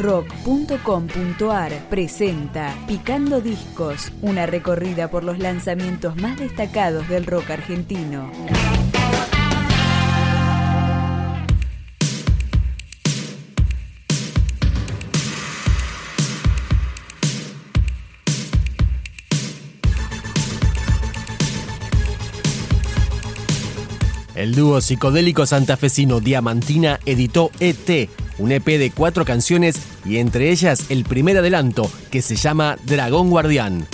rock.com.ar presenta Picando Discos, una recorrida por los lanzamientos más destacados del rock argentino. El dúo psicodélico santafesino Diamantina editó ET, un EP de cuatro canciones y entre ellas el primer adelanto que se llama Dragón Guardián.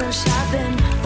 so shopping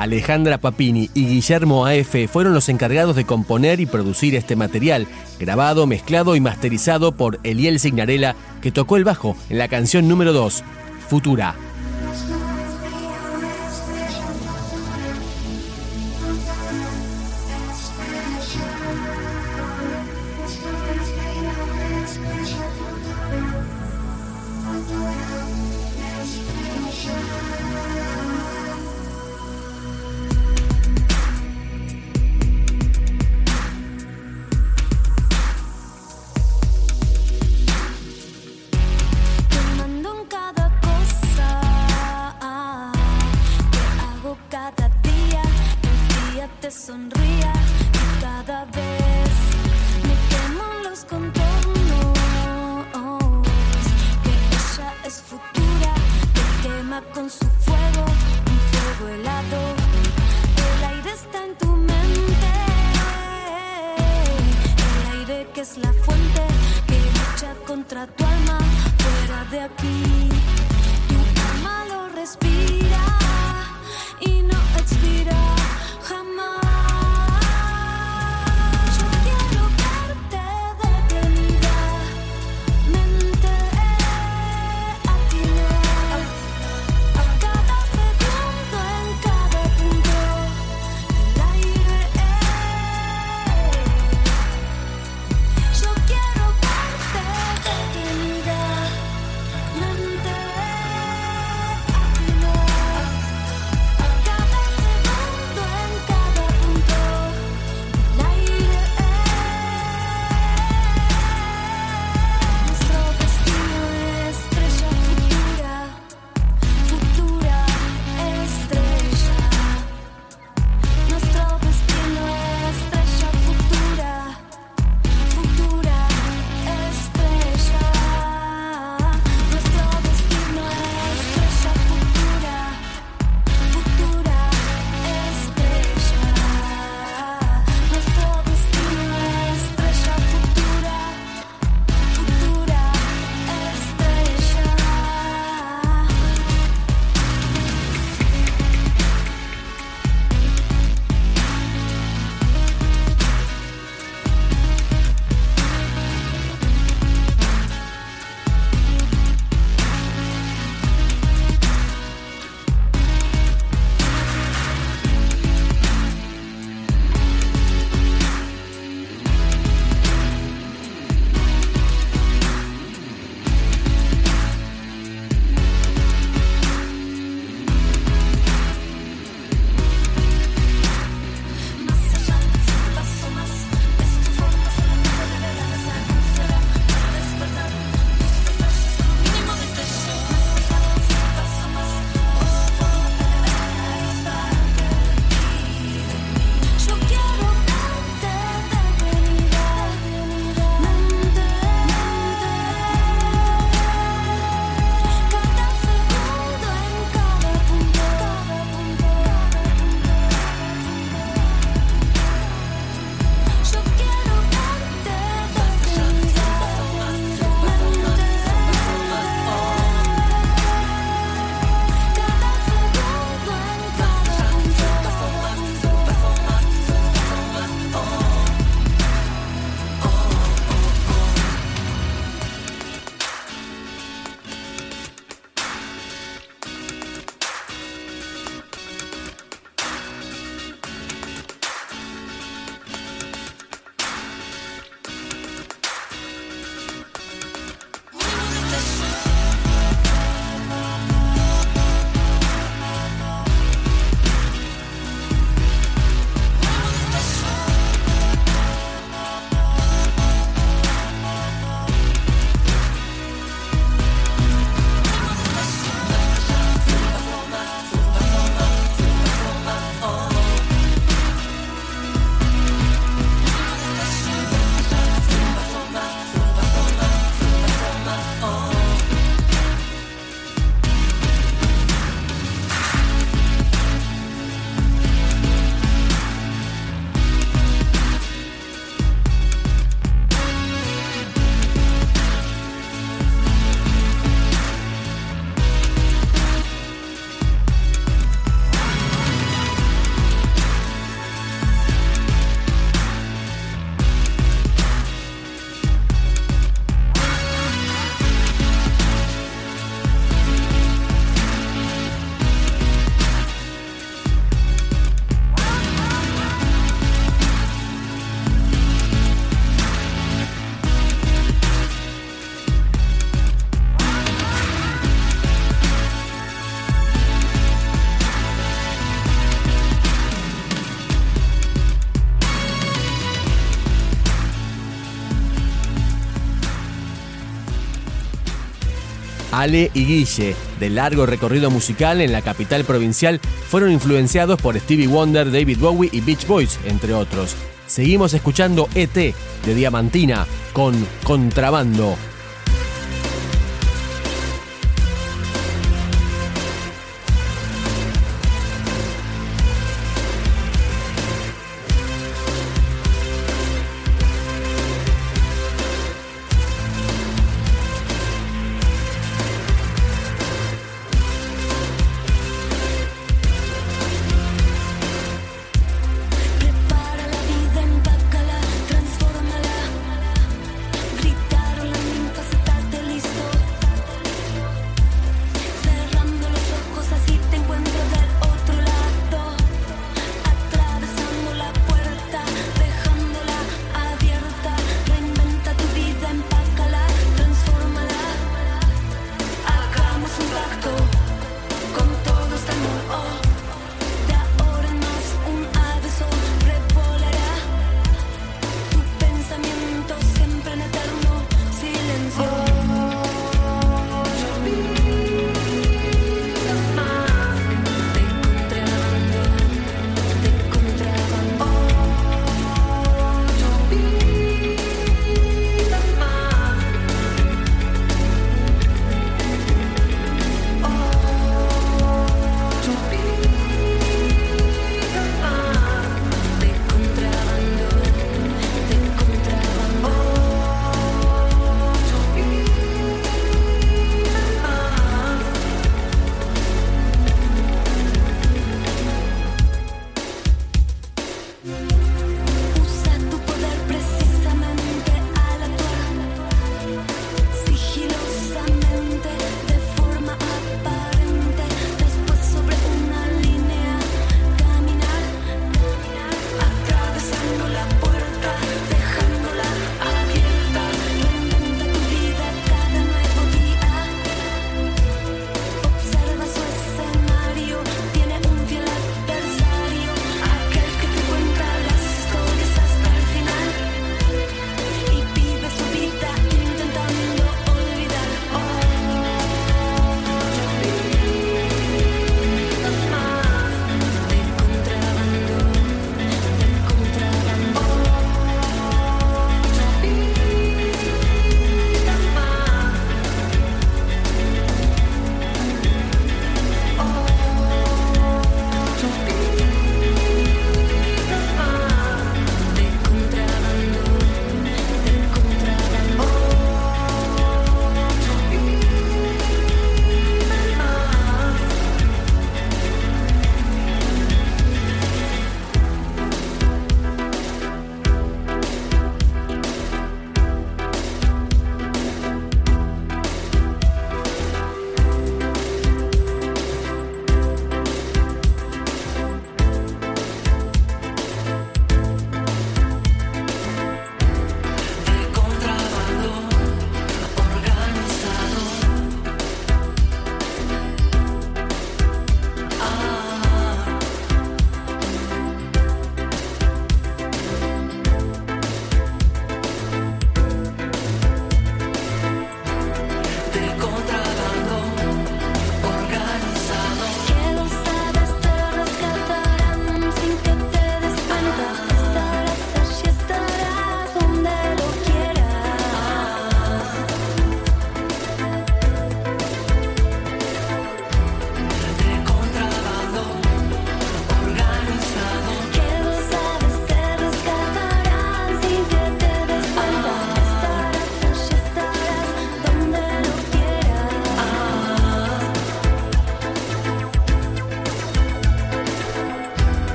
Alejandra Papini y Guillermo AF fueron los encargados de componer y producir este material, grabado, mezclado y masterizado por Eliel Signarella, que tocó el bajo en la canción número 2, Futura. sonrisa. Ale y Guille, de largo recorrido musical en la capital provincial, fueron influenciados por Stevie Wonder, David Bowie y Beach Boys, entre otros. Seguimos escuchando ET de Diamantina con Contrabando.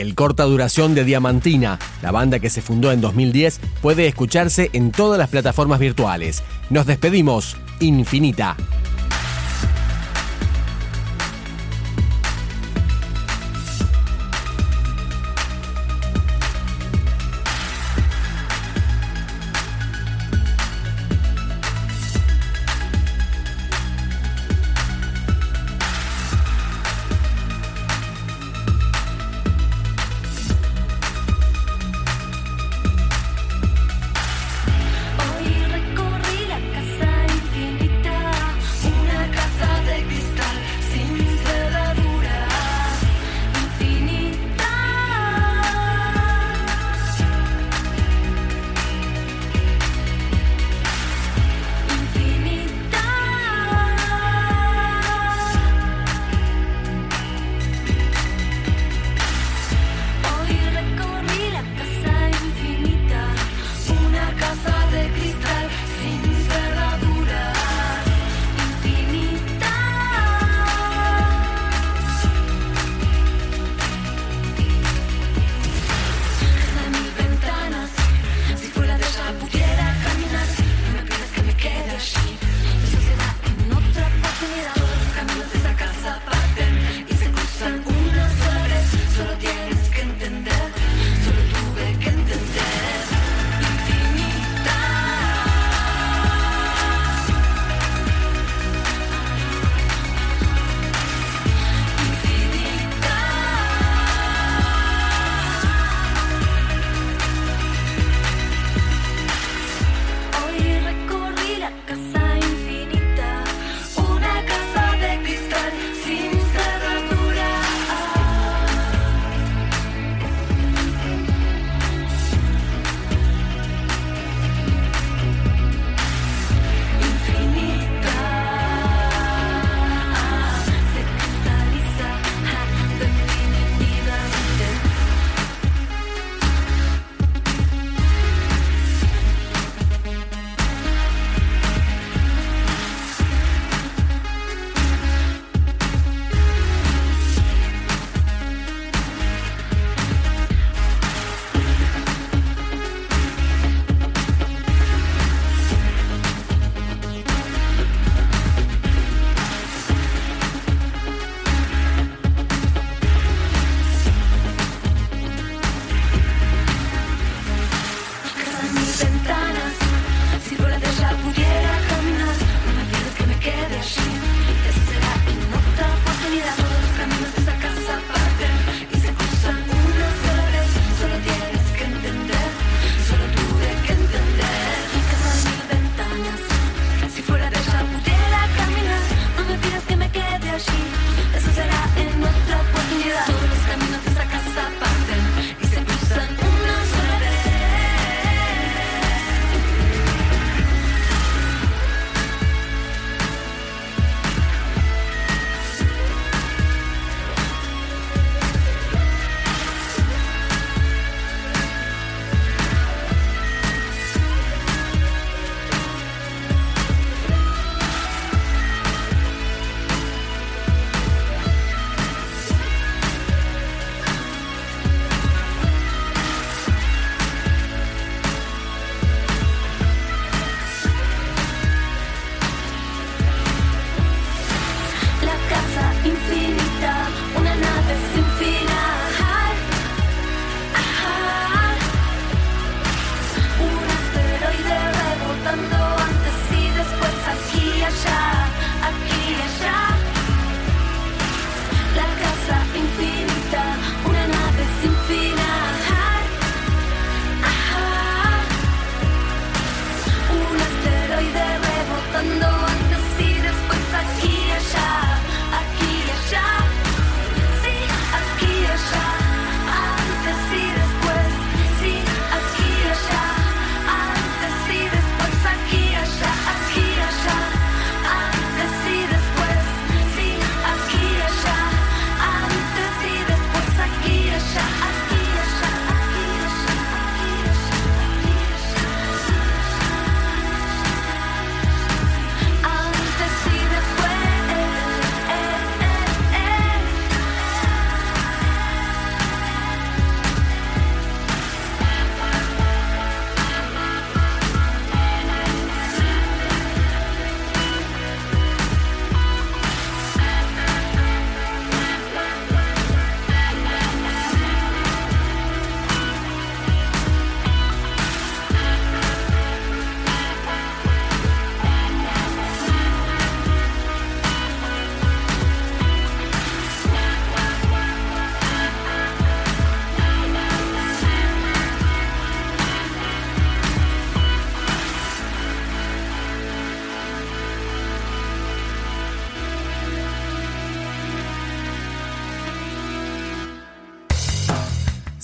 El corta duración de Diamantina, la banda que se fundó en 2010, puede escucharse en todas las plataformas virtuales. Nos despedimos, Infinita.